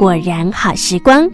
果然好时光，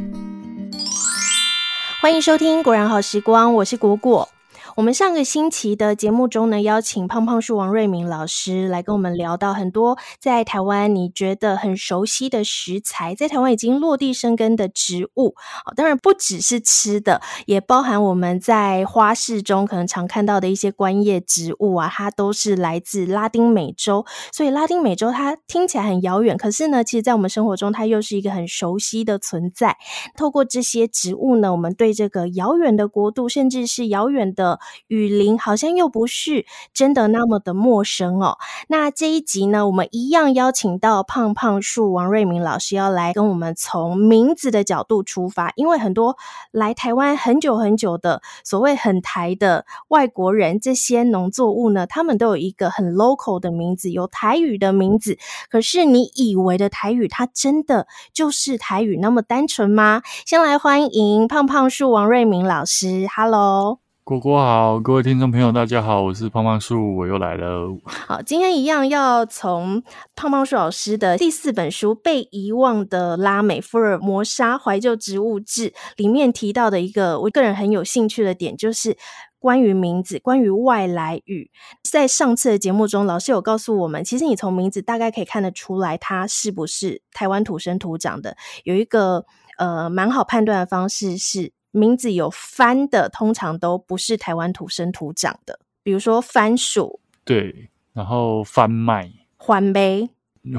欢迎收听《果然好时光》，我是果果。我们上个星期的节目中呢，邀请胖胖树王瑞铭老师来跟我们聊到很多在台湾你觉得很熟悉的食材，在台湾已经落地生根的植物。当然不只是吃的，也包含我们在花市中可能常看到的一些观叶植物啊，它都是来自拉丁美洲。所以拉丁美洲它听起来很遥远，可是呢，其实在我们生活中它又是一个很熟悉的存在。透过这些植物呢，我们对这个遥远的国度，甚至是遥远的雨林好像又不是真的那么的陌生哦。那这一集呢，我们一样邀请到胖胖树王瑞明老师要来跟我们从名字的角度出发，因为很多来台湾很久很久的所谓很台的外国人，这些农作物呢，他们都有一个很 local 的名字，有台语的名字。可是你以为的台语，它真的就是台语那么单纯吗？先来欢迎胖胖树王瑞明老师，Hello。果果好，各位听众朋友，大家好，我是胖胖树，我又来了。好，今天一样要从胖胖树老师的第四本书《被遗忘的拉美福尔摩沙怀旧植物志》里面提到的一个我个人很有兴趣的点，就是关于名字，关于外来语。在上次的节目中，老师有告诉我们，其实你从名字大概可以看得出来，它是不是台湾土生土长的。有一个呃蛮好判断的方式是。名字有番的，通常都不是台湾土生土长的，比如说番薯，对，然后番麦、番麦、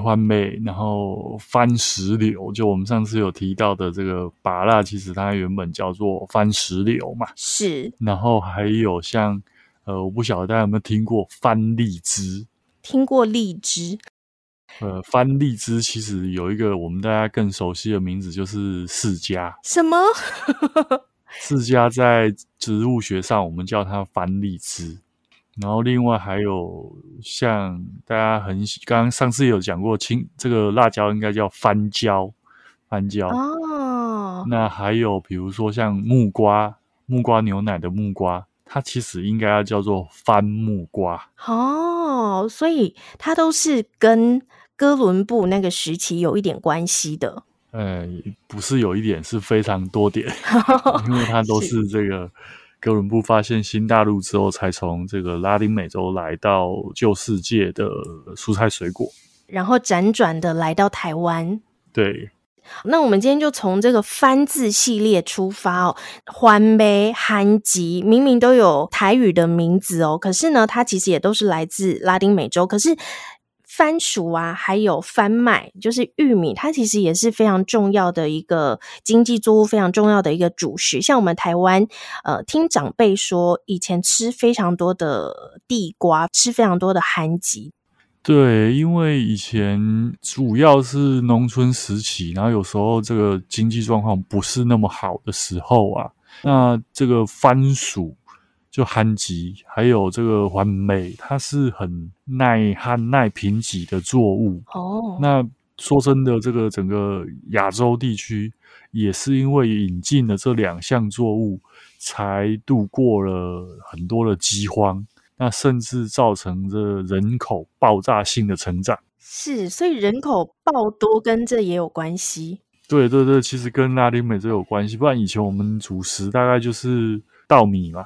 番麦，然后番石榴，就我们上次有提到的这个芭乐，其实它原本叫做番石榴嘛，是。然后还有像，呃，我不晓得大家有没有听过番荔枝？听过荔枝。呃，番荔枝其实有一个我们大家更熟悉的名字，就是释迦。什么？释迦在植物学上，我们叫它番荔枝。然后另外还有像大家很喜，刚刚上次有讲过，青这个辣椒应该叫番椒，番椒。哦。那还有比如说像木瓜，木瓜牛奶的木瓜，它其实应该要叫做番木瓜。哦，所以它都是跟。哥伦布那个时期有一点关系的，呃，不是有一点，是非常多点，因为它都是这个哥伦布发现新大陆之后，才从这个拉丁美洲来到旧世界的蔬菜水果，然后辗转的来到台湾。对，那我们今天就从这个番字系列出发哦，番麦、番吉明明都有台语的名字哦，可是呢，它其实也都是来自拉丁美洲，可是。番薯啊，还有番麦，就是玉米，它其实也是非常重要的一个经济作物，非常重要的一个主食。像我们台湾，呃，听长辈说，以前吃非常多的地瓜，吃非常多的番吉。对，因为以前主要是农村时期，然后有时候这个经济状况不是那么好的时候啊，那这个番薯。就旱季，还有这个黄梅，它是很耐旱、耐贫瘠的作物。哦，那说真的，这个整个亚洲地区也是因为引进了这两项作物，才度过了很多的饥荒，那甚至造成这人口爆炸性的成长。是，所以人口爆多跟这也有关系。对对对，其实跟拉丁美洲有关系，不然以前我们主食大概就是稻米嘛。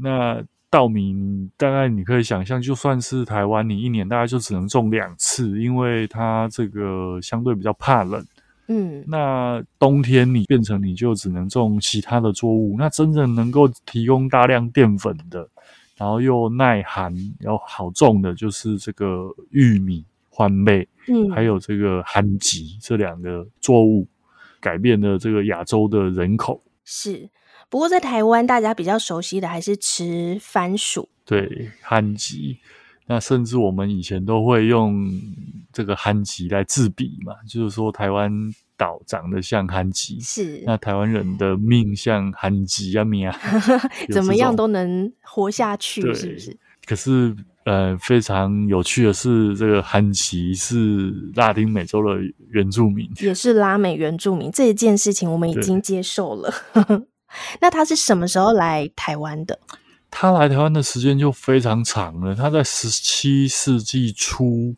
那稻米大概你可以想象，就算是台湾，你一年大概就只能种两次，因为它这个相对比较怕冷。嗯，那冬天你变成你就只能种其他的作物。那真正能够提供大量淀粉的，然后又耐寒又好种的，就是这个玉米、番麦，嗯，还有这个番薯这两个作物，改变了这个亚洲的人口。是。不过在台湾，大家比较熟悉的还是吃番薯，对，番薯。那甚至我们以前都会用这个番薯来自比嘛，就是说台湾岛长得像番薯，是那台湾人的命像番薯啊命啊，怎么样都能活下去，是不是？可是呃，非常有趣的是，这个番薯是拉丁美洲的原住民，也是拉美原住民这一件事情，我们已经接受了。那他是什么时候来台湾的？他来台湾的时间就非常长了。他在十七世纪初，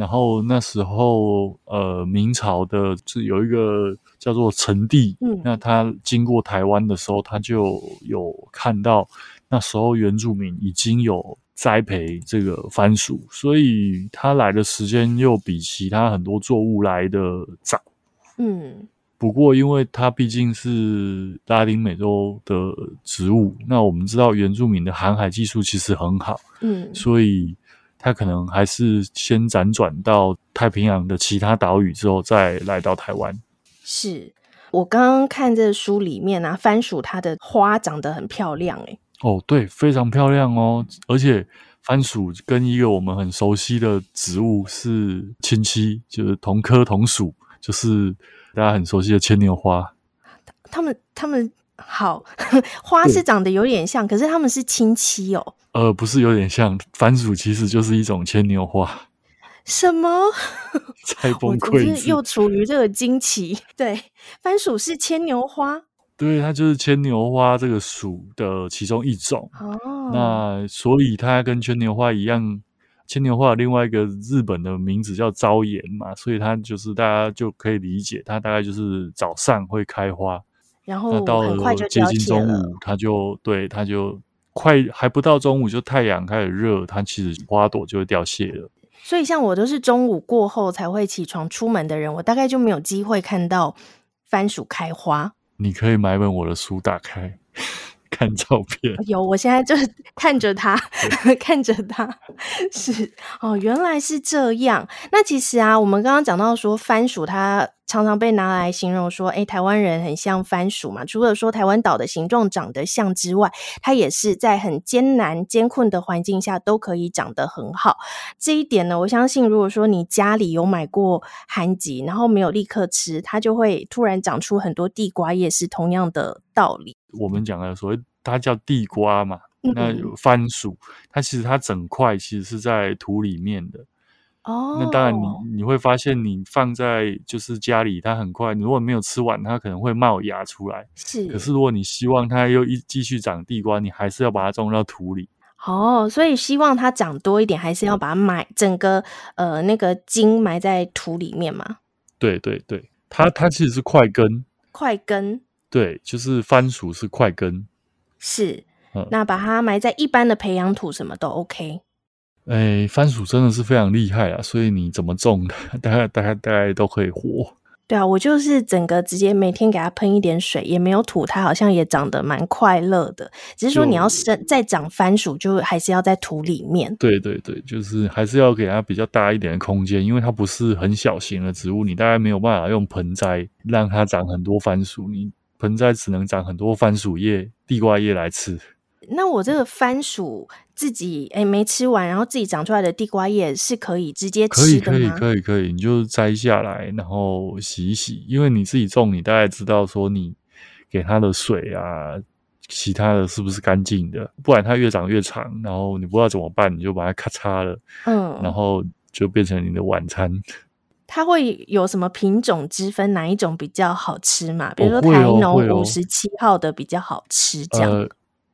然后那时候呃明朝的是有一个叫做陈帝，嗯，那他经过台湾的时候，他就有看到那时候原住民已经有栽培这个番薯，所以他来的时间又比其他很多作物来的早，嗯。不过，因为它毕竟是拉丁美洲的植物，那我们知道原住民的航海技术其实很好，嗯，所以它可能还是先辗转到太平洋的其他岛屿之后，再来到台湾。是我刚刚看这书里面啊，番薯它的花长得很漂亮，诶。哦，对，非常漂亮哦，而且番薯跟一个我们很熟悉的植物是亲戚，就是同科同属，就是。大家很熟悉的牵牛花，他们他们好花是长得有点像，可是他们是亲戚哦。呃，不是有点像，番薯其实就是一种牵牛花。什么？太崩溃！是又处于这个惊奇。对，番薯是牵牛花。对，它就是牵牛花这个属的其中一种。哦，那所以它跟牵牛花一样。牵牛花另外一个日本的名字叫朝颜嘛，所以它就是大家就可以理解，它大概就是早上会开花，然后到了接近中午，它就对它就快还不到中午就太阳开始热，它其实花朵就会凋谢了。所以像我都是中午过后才会起床出门的人，我大概就没有机会看到番薯开花。你可以买本我的书打开。看照片有，我现在就是 看着它，看着它，是哦，原来是这样。那其实啊，我们刚刚讲到说番薯，它常常被拿来形容说，哎，台湾人很像番薯嘛。除了说台湾岛的形状长得像之外，它也是在很艰难艰困的环境下都可以长得很好。这一点呢，我相信如果说你家里有买过寒橘，然后没有立刻吃，它就会突然长出很多地瓜叶，是同样的道理。我们讲的所谓它叫地瓜嘛，嗯、那有番薯，它其实它整块其实是在土里面的。哦，那当然你你会发现，你放在就是家里，它很快，你如果没有吃完，它可能会冒芽出来。是，可是如果你希望它又一继续长地瓜，你还是要把它种到土里。哦，所以希望它长多一点，还是要把它埋整个呃那个茎埋在土里面嘛？对对对，它它其实是块根，块根。对，就是番薯是块根，是，那把它埋在一般的培养土，什么都 OK。哎，番薯真的是非常厉害啊，所以你怎么种的，大概大概大概都可以活。对啊，我就是整个直接每天给它喷一点水，也没有土，它好像也长得蛮快乐的。只是说你要生再长番薯，就还是要在土里面。对对对，就是还是要给它比较大一点的空间，因为它不是很小型的植物，你大概没有办法用盆栽让它长很多番薯。你盆栽只能长很多番薯叶、地瓜叶来吃。那我这个番薯自己诶、欸、没吃完，然后自己长出来的地瓜叶是可以直接吃的吗？可以，可以，可以，可以。你就摘下来，然后洗一洗。因为你自己种，你大概知道说你给它的水啊，其他的是不是干净的？不然它越长越长，然后你不知道怎么办，你就把它咔嚓了，嗯，然后就变成你的晚餐。它会有什么品种之分？哪一种比较好吃嘛？比如说台农五十七号的比较好吃，这样。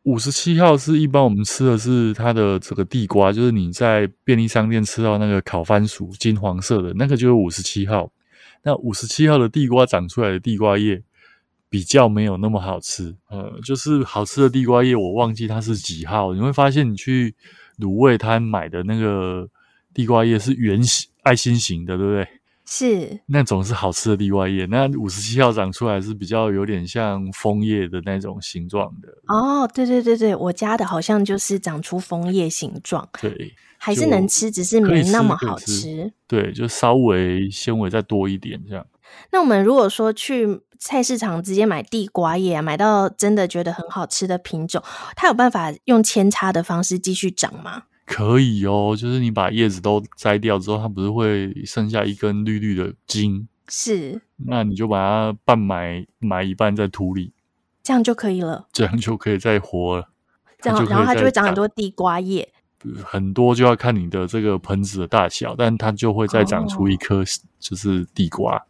五十七号是一般我们吃的是它的这个地瓜，就是你在便利商店吃到那个烤番薯，金黄色的那个就是五十七号。那五十七号的地瓜长出来的地瓜叶比较没有那么好吃，呃，就是好吃的地瓜叶我忘记它是几号。你会发现你去卤味摊买的那个地瓜叶是圆形、爱心型的，对不对？是那种是好吃的地瓜叶，那五十七号长出来是比较有点像枫叶的那种形状的。哦，对对对对，我家的好像就是长出枫叶形状，对，还是能吃，只是没那么好吃。吃对，就稍微纤维再多一点这样。那我们如果说去菜市场直接买地瓜叶，买到真的觉得很好吃的品种，它有办法用扦插的方式继续长吗？可以哦，就是你把叶子都摘掉之后，它不是会剩下一根绿绿的茎？是，那你就把它半埋埋一半在土里，这样就可以了。这样就可以再活了。这样，然后它就会长很多地瓜叶。很多就要看你的这个盆子的大小，但它就会再长出一颗，就是地瓜。哦。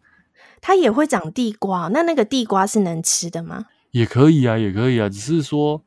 它也会长地瓜，那那个地瓜是能吃的吗？也可以啊，也可以啊，只是说，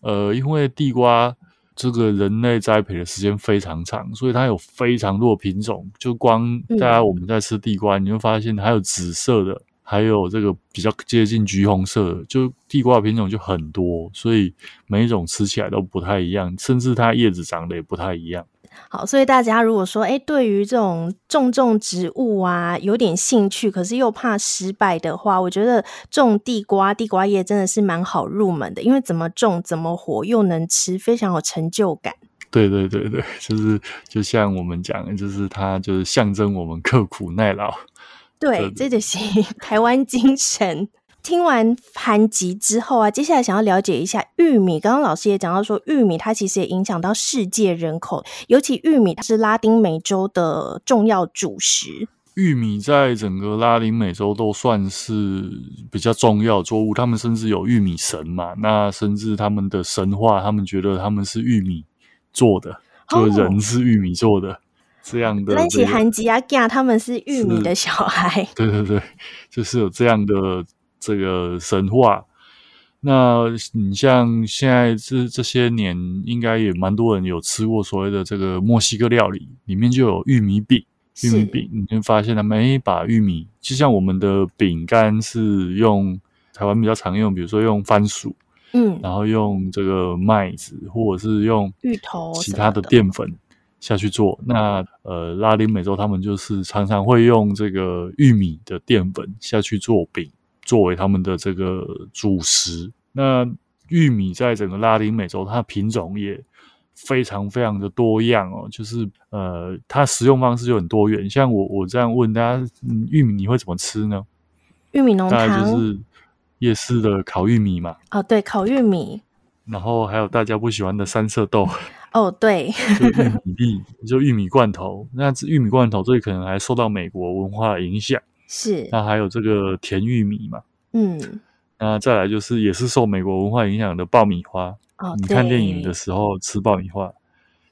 呃，因为地瓜。这个人类栽培的时间非常长，所以它有非常多品种。就光大家我们在吃地瓜，嗯、你会发现还有紫色的，还有这个比较接近橘红色的，就地瓜品种就很多，所以每一种吃起来都不太一样，甚至它叶子长得也不太一样。好，所以大家如果说，哎，对于这种种种植物啊，有点兴趣，可是又怕失败的话，我觉得种地瓜、地瓜叶真的是蛮好入门的，因为怎么种怎么活又能吃，非常有成就感。对对对对，就是就像我们讲，就是它就是象征我们刻苦耐劳。对，这就是台湾精神。听完寒疾之后啊，接下来想要了解一下玉米。刚刚老师也讲到说，玉米它其实也影响到世界人口，尤其玉米它是拉丁美洲的重要主食。玉米在整个拉丁美洲都算是比较重要作物，他们甚至有玉米神嘛。那甚至他们的神话，他们觉得他们是玉米做的，就人是玉米做的，哦、这样的。那起寒疾啊，他们是玉米的小孩。对对对，就是有这样的。这个神话，那你像现在这这些年，应该也蛮多人有吃过所谓的这个墨西哥料理，里面就有玉米饼。玉米饼，你会发现他们把玉米，就像我们的饼干是用台湾比较常用，比如说用番薯，嗯，然后用这个麦子，或者是用芋头、其他的淀粉下去做。那呃，拉丁美洲他们就是常常会用这个玉米的淀粉下去做饼。作为他们的这个主食，那玉米在整个拉丁美洲，它的品种也非常非常的多样哦。就是呃，它食用方式就很多元。像我我这样问大家，嗯，玉米你会怎么吃呢？玉米浓汤，大概就是夜市的烤玉米嘛。哦，对，烤玉米。然后还有大家不喜欢的三色豆。哦，对，就玉米粒，就玉米罐头。那玉米罐头最可能还受到美国文化的影响。是，那还有这个甜玉米嘛？嗯，那再来就是也是受美国文化影响的爆米花。哦，你看电影的时候吃爆米花，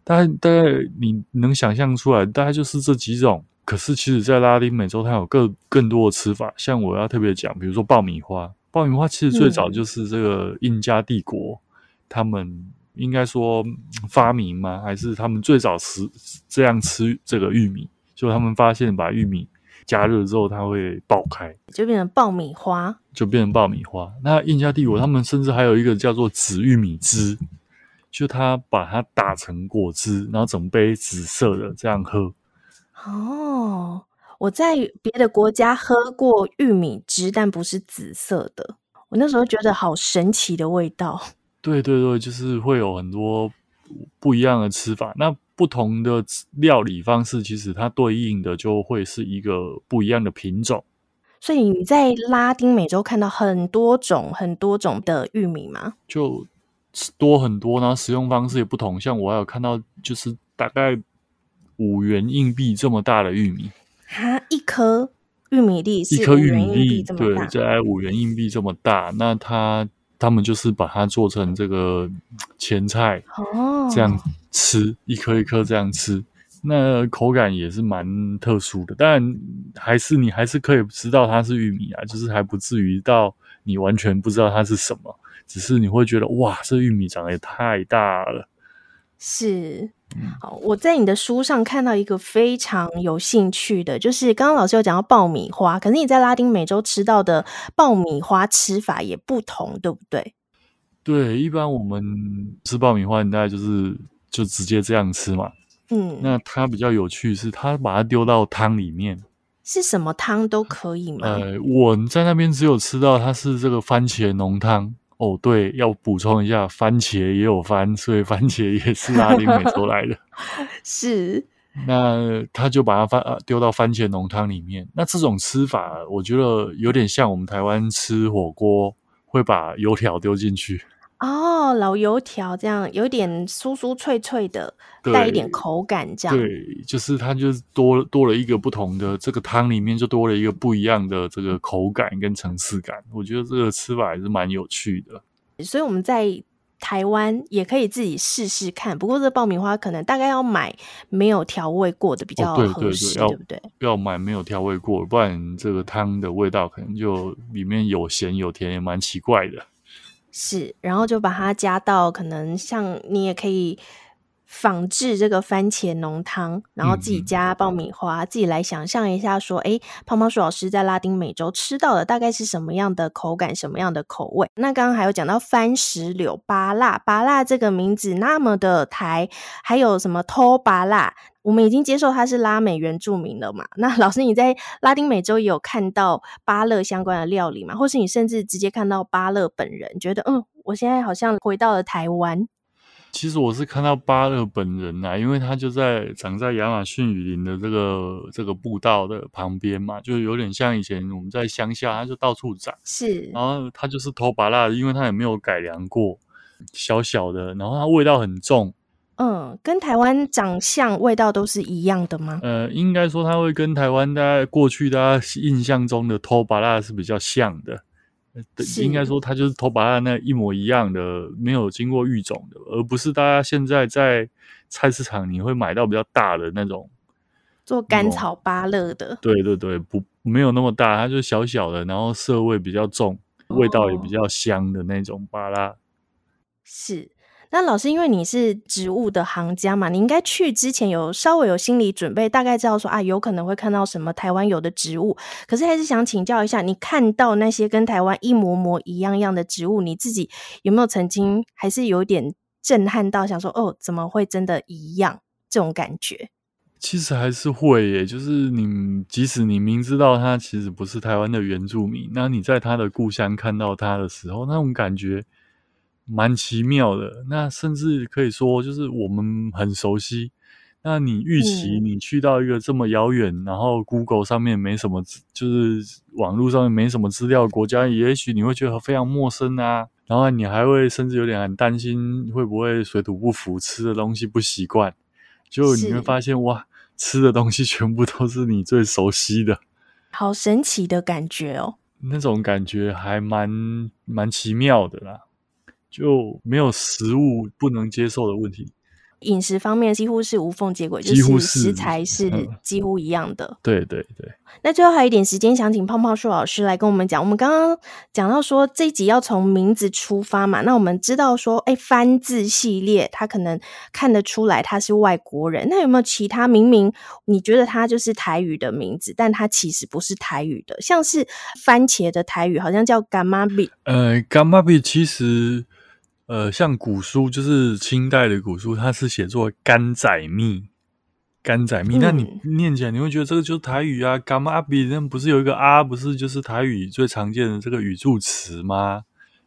大概大概你能想象出来，大概就是这几种。可是其实，在拉丁美洲，它有更更多的吃法。像我要特别讲，比如说爆米花，爆米花其实最早就是这个印加帝国，嗯、他们应该说发明吗？还是他们最早吃这样吃这个玉米？就他们发现把玉米。加热之后，它会爆开，就变成爆米花，就变成爆米花。那印加帝国他们甚至还有一个叫做紫玉米汁，就他把它打成果汁，然后整杯紫色的这样喝。哦，我在别的国家喝过玉米汁，但不是紫色的。我那时候觉得好神奇的味道。对对对，就是会有很多不一样的吃法。那不同的料理方式，其实它对应的就会是一个不一样的品种。所以你在拉丁美洲看到很多种、很多种的玉米吗？就多很多，然后使用方式也不同。像我还有看到，就是大概五元硬币这么大的玉米哈，一颗玉米粒一颗玉米粒，对，在五元硬币这么大。那它他们就是把它做成这个前菜哦，这样。吃一颗一颗这样吃，那口感也是蛮特殊的。但还是你还是可以知道它是玉米啊，就是还不至于到你完全不知道它是什么，只是你会觉得哇，这玉米长得也太大了。是，好，我在你的书上看到一个非常有兴趣的，就是刚刚老师有讲到爆米花，可是你在拉丁美洲吃到的爆米花吃法也不同，对不对？对，一般我们吃爆米花，你大概就是。就直接这样吃嘛，嗯，那它比较有趣是，它把它丢到汤里面，是什么汤都可以吗？呃，我在那边只有吃到它是这个番茄浓汤。哦，对，要补充一下，番茄也有番，所以番茄也是拉丁美洲来的。是，那他就把它番丢到番茄浓汤里面。那这种吃法，我觉得有点像我们台湾吃火锅会把油条丢进去。哦，老油条这样有点酥酥脆脆的，带一点口感，这样。对，就是它就是多多了一个不同的这个汤里面就多了一个不一样的这个口感跟层次感。我觉得这个吃法还是蛮有趣的。所以我们在台湾也可以自己试试看。不过这爆米花可能大概要买没有调味过的比较合适，对不对？要买没有调味过，不然这个汤的味道可能就里面有咸有甜，也蛮奇怪的。是，然后就把它加到可能像你也可以。仿制这个番茄浓汤，然后自己加爆米花，嗯、自己来想象一下，说，诶，胖胖鼠老师在拉丁美洲吃到的大概是什么样的口感，什么样的口味？那刚刚还有讲到番石榴、芭辣，芭辣这个名字那么的台，还有什么偷芭乐，我们已经接受它是拉美原住民了嘛？那老师你在拉丁美洲也有看到芭乐相关的料理吗？或是你甚至直接看到芭乐本人，觉得嗯，我现在好像回到了台湾。其实我是看到芭乐本人呐、啊，因为他就在长在亚马逊雨林的这个这个步道的旁边嘛，就有点像以前我们在乡下，他就到处长。是，然后他就是偷芭乐，因为他也没有改良过，小小的，然后它味道很重。嗯，跟台湾长相味道都是一样的吗？呃，应该说它会跟台湾大家过去大家印象中的偷巴拉是比较像的。应该说，它就是偷巴拉那一模一样的，没有经过育种的，而不是大家现在在菜市场你会买到比较大的那种做甘草芭乐的。对对对，不没有那么大，它就是小小的，然后涩味比较重，味道也比较香的那种芭拉。是。那老师，因为你是植物的行家嘛，你应该去之前有稍微有心理准备，大概知道说啊，有可能会看到什么台湾有的植物。可是还是想请教一下，你看到那些跟台湾一模模一样样的植物，你自己有没有曾经还是有点震撼到，想说哦，怎么会真的一样这种感觉？其实还是会耶，就是你即使你明知道他其实不是台湾的原住民，那你在他的故乡看到他的时候，那种感觉。蛮奇妙的，那甚至可以说，就是我们很熟悉。那你预期你去到一个这么遥远，嗯、然后 Google 上面没什么，就是网络上面没什么资料的国家，也许你会觉得非常陌生啊。然后你还会甚至有点很担心，会不会水土不服，吃的东西不习惯。就你会发现，哇，吃的东西全部都是你最熟悉的，好神奇的感觉哦。那种感觉还蛮蛮奇妙的啦。就没有食物不能接受的问题。饮食方面几乎是无缝接轨，就是食材是几乎一样的。嗯、对对对。那最后还有一点时间，想请胖胖树老师来跟我们讲。我们刚刚讲到说这一集要从名字出发嘛，那我们知道说，哎，番字系列，他可能看得出来他是外国人。那有没有其他明明你觉得他就是台语的名字，但他其实不是台语的？像是番茄的台语好像叫柑仔蜜。呃，柑仔蜜其实。呃，像古书就是清代的古书，它是写作甘仔蜜，甘仔蜜。那你念起来，你会觉得这个就是台语啊？柑仔蜜那不是有一个啊？不是就是台语最常见的这个语助词吗？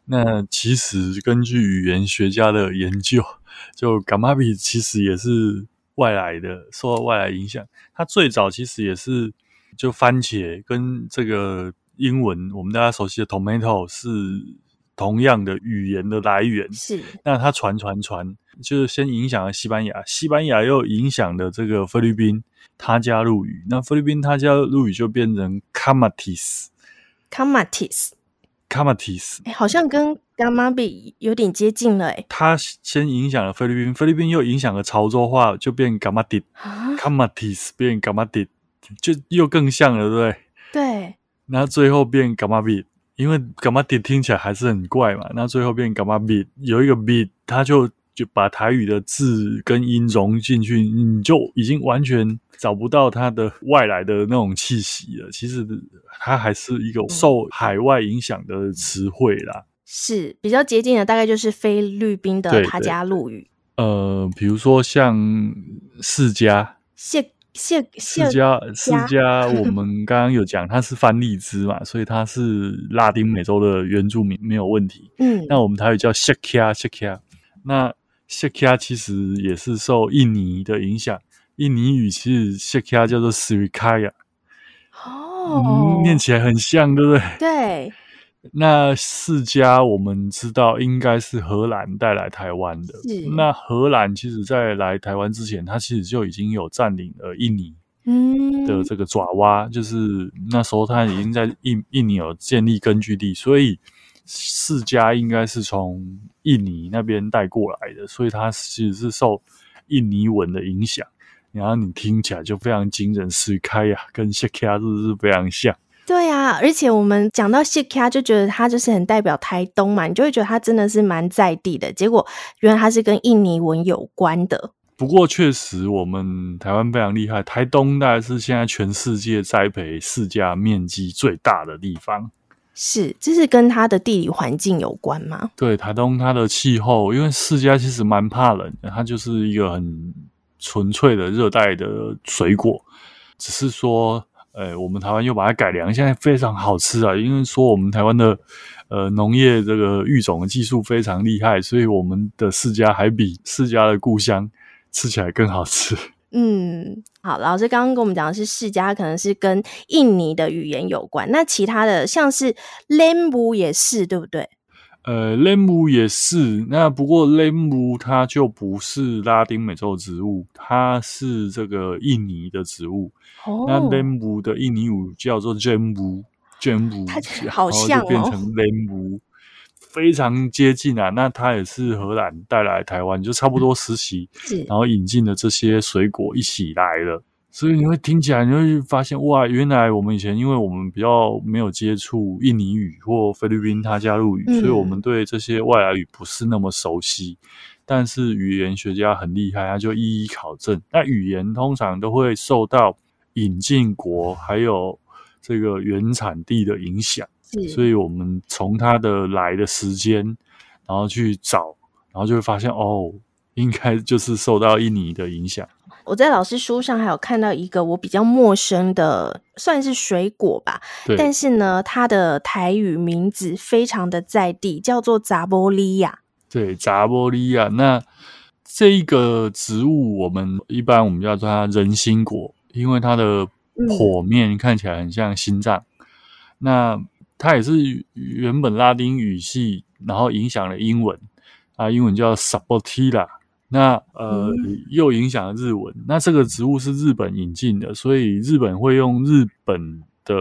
那其实根据语言学家的研究，就柑仔蜜其实也是外来的，受到外来影响。它最早其实也是就番茄跟这个英文我们大家熟悉的 tomato 是。同样的语言的来源。是，那它传传传，就是先影响了西班牙，西班牙又影响了这个菲律宾他加禄语，那菲律宾他加禄语就变成 Camatis，Camatis，Camatis，哎，好像跟柑仔蜜有点接近了，哎，他先影响了菲律宾，菲律宾又影响了潮州话，就变 Gamadi，Camatis 变 Camatit，就又更像了，对不对？对，那最后变柑仔蜜。因为柑仔甜听起来还是很怪嘛，那最后变柑仔蜜，有一个蜜，它就就把台语的字跟音融进去，你就已经完全找不到它的外来的那种气息了。其实它还是一个受海外影响的词汇啦，是比较接近的，大概就是菲律宾的他加禄语。呃，比如说像释迦。释释迦释迦，我 们刚刚有讲，它是番荔枝嘛，所以它是拉丁美洲的原住民，没有问题。嗯，那我们台语叫谢迦谢迦，那谢迦其实也是受印尼的影响，印尼语其实谢迦叫做 Srikaya，哦、嗯，念起来很像，对不对？对。那释迦我们知道应该是荷兰带来台湾的。是那荷兰其实在来台湾之前，它其实就已经有占领了印尼的这个爪哇，嗯、就是那时候它已经在印印尼有建立根据地，所以释迦应该是从印尼那边带过来的，所以它其实是受印尼文的影响。然后你听起来就非常惊人，释开呀，跟释迦是不是非常像？对啊，而且我们讲到谢卡，就觉得它就是很代表台东嘛，你就会觉得它真的是蛮在地的。结果原来它是跟印尼文有关的。不过确实，我们台湾非常厉害，台东大概是现在全世界栽培释迦面积最大的地方。是，这是跟它的地理环境有关吗？对，台东它的气候，因为释迦其实蛮怕冷的，它就是一个很纯粹的热带的水果，只是说。呃，我们台湾又把它改良，现在非常好吃啊！因为说我们台湾的呃农业这个育种的技术非常厉害，所以我们的释迦还比释迦的故乡吃起来更好吃。嗯，好，老师刚刚跟我们讲的是释迦，可能是跟印尼的语言有关。那其他的像是 lembu 也是，对不对？呃，lembu 也是。那不过 lembu 它就不是拉丁美洲的植物，它是这个印尼的植物。Oh, 那 lembu 的印尼语叫做 jambu，jambu，它好像哦，然后就变成 lembu，非常接近啊。那它也是荷兰带来台湾，就差不多时期，然后引进的这些水果一起来了。所以你会听起来，你会发现哇，原来我们以前因为我们比较没有接触印尼语或菲律宾他加入语，嗯，所以我们对这些外来语不是那么熟悉。但是语言学家很厉害，他就一一考证。那语言通常都会受到引进国还有这个原产地的影响，所以我们从它的来的时间，然后去找，然后就会发现哦，应该就是受到印尼的影响。我在老师书上还有看到一个我比较陌生的，算是水果吧，但是呢，它的台语名字非常的在地，叫做查某李仔。对，查某李仔。那这一个植物，我们一般我们叫做它人心果。因为它的剖面看起来很像心脏，嗯，那它也是原本拉丁语系，然后影响了英文啊，英文叫 Sapoteria，那呃、嗯、又影响了日文。那这个植物是日本引进的，所以日本会用日本的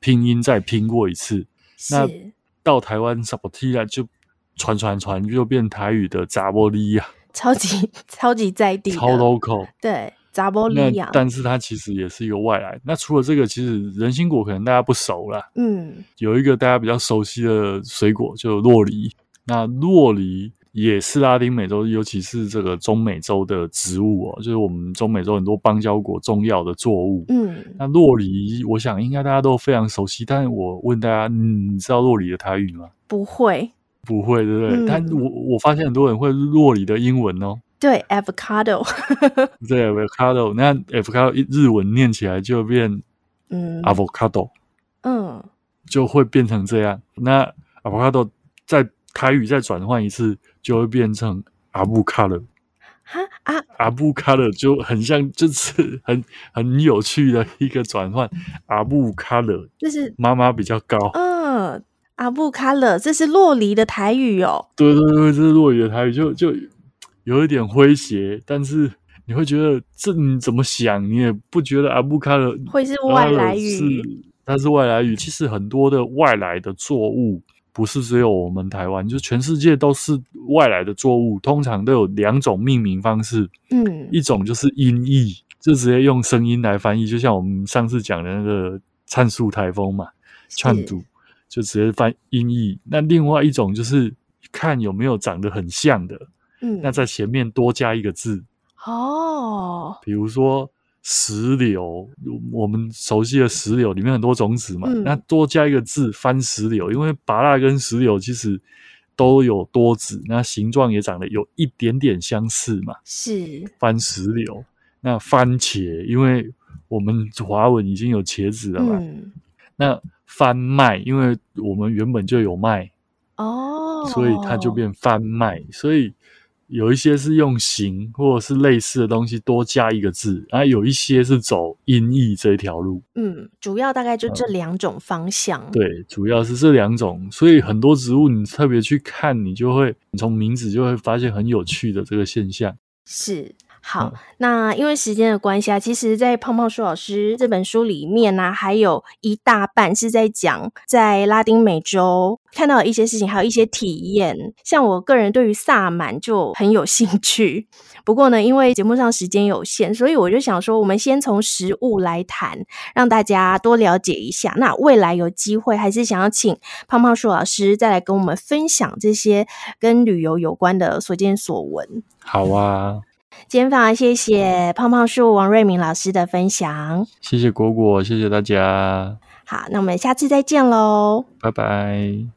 拼音再拼过一次。那到台湾 Sapoteria 就传传传就变台语的扎波利亚，超级 超级在地，超 local，对。扎波利亚，但是它其实也是一个外来。那除了这个，其实人心果可能大家不熟啦。嗯，有一个大家比较熟悉的水果，就洛梨。那洛梨也是拉丁美洲，尤其是这个中美洲的植物哦，就是我们中美洲很多邦交国重要的作物。嗯，那洛梨，我想应该大家都非常熟悉。但是我问大家，你知道洛梨的台语吗？不会，不会，对不对？嗯、但我我发现很多人会洛梨的英文哦。对，avocado，对，avocado，那 avocado 日文念起来就变嗯，avocado，嗯，就会变成这样。那 avocado 在台语再转换一次，就会变成阿布卡勒。哈啊，阿布卡勒就很像，就是很很有趣的一个转换。阿布卡勒，这是妈妈比较高。嗯，阿布卡勒，这是洛黎的台语哦。对对对，这是洛黎的台语，就就。有一点诙谐，但是你会觉得这你怎么想，你也不觉得阿布卡勒会是外来语，是它是外来语。其实很多的外来的作物，不是只有我们台湾，就全世界都是外来的作物。通常都有两种命名方式，嗯，一种就是音译，就直接用声音来翻译，就像我们上次讲的那个灿树台风嘛，灿度就直接翻音译。那另外一种就是看有没有长得很像的。嗯，那在前面多加一个字哦，比如说石榴，我们熟悉的石榴里面很多种子嘛，嗯、那多加一个字番石榴，因为芭乐跟石榴其实都有多籽，那形状也长得有一点点相似嘛，是番石榴。那番茄，因为我们华文已经有茄子了嘛，嗯、那番麦，因为我们原本就有麦哦，所以它就变番麦，所以。有一些是用形或者是类似的东西多加一个字，然后，有一些是走音译这条路。嗯，主要大概就这两种方向。嗯。对，主要是这两种，所以很多植物你特别去看，你就会你从名字就会发现很有趣的这个现象。是。好，那因为时间的关系啊，其实，在胖胖树老师这本书里面呢、啊，还有一大半是在讲在拉丁美洲看到的一些事情，还有一些体验。像我个人对于萨满就很有兴趣，不过呢，因为节目上时间有限，所以我就想说，我们先从食物来谈，让大家多了解一下。那未来有机会，还是想要请胖胖树老师再来跟我们分享这些跟旅游有关的所见所闻。好啊。今天非常谢谢胖胖树王瑞明老师的分享，谢谢果果，谢谢大家。好，那我们下次再见喽，拜拜。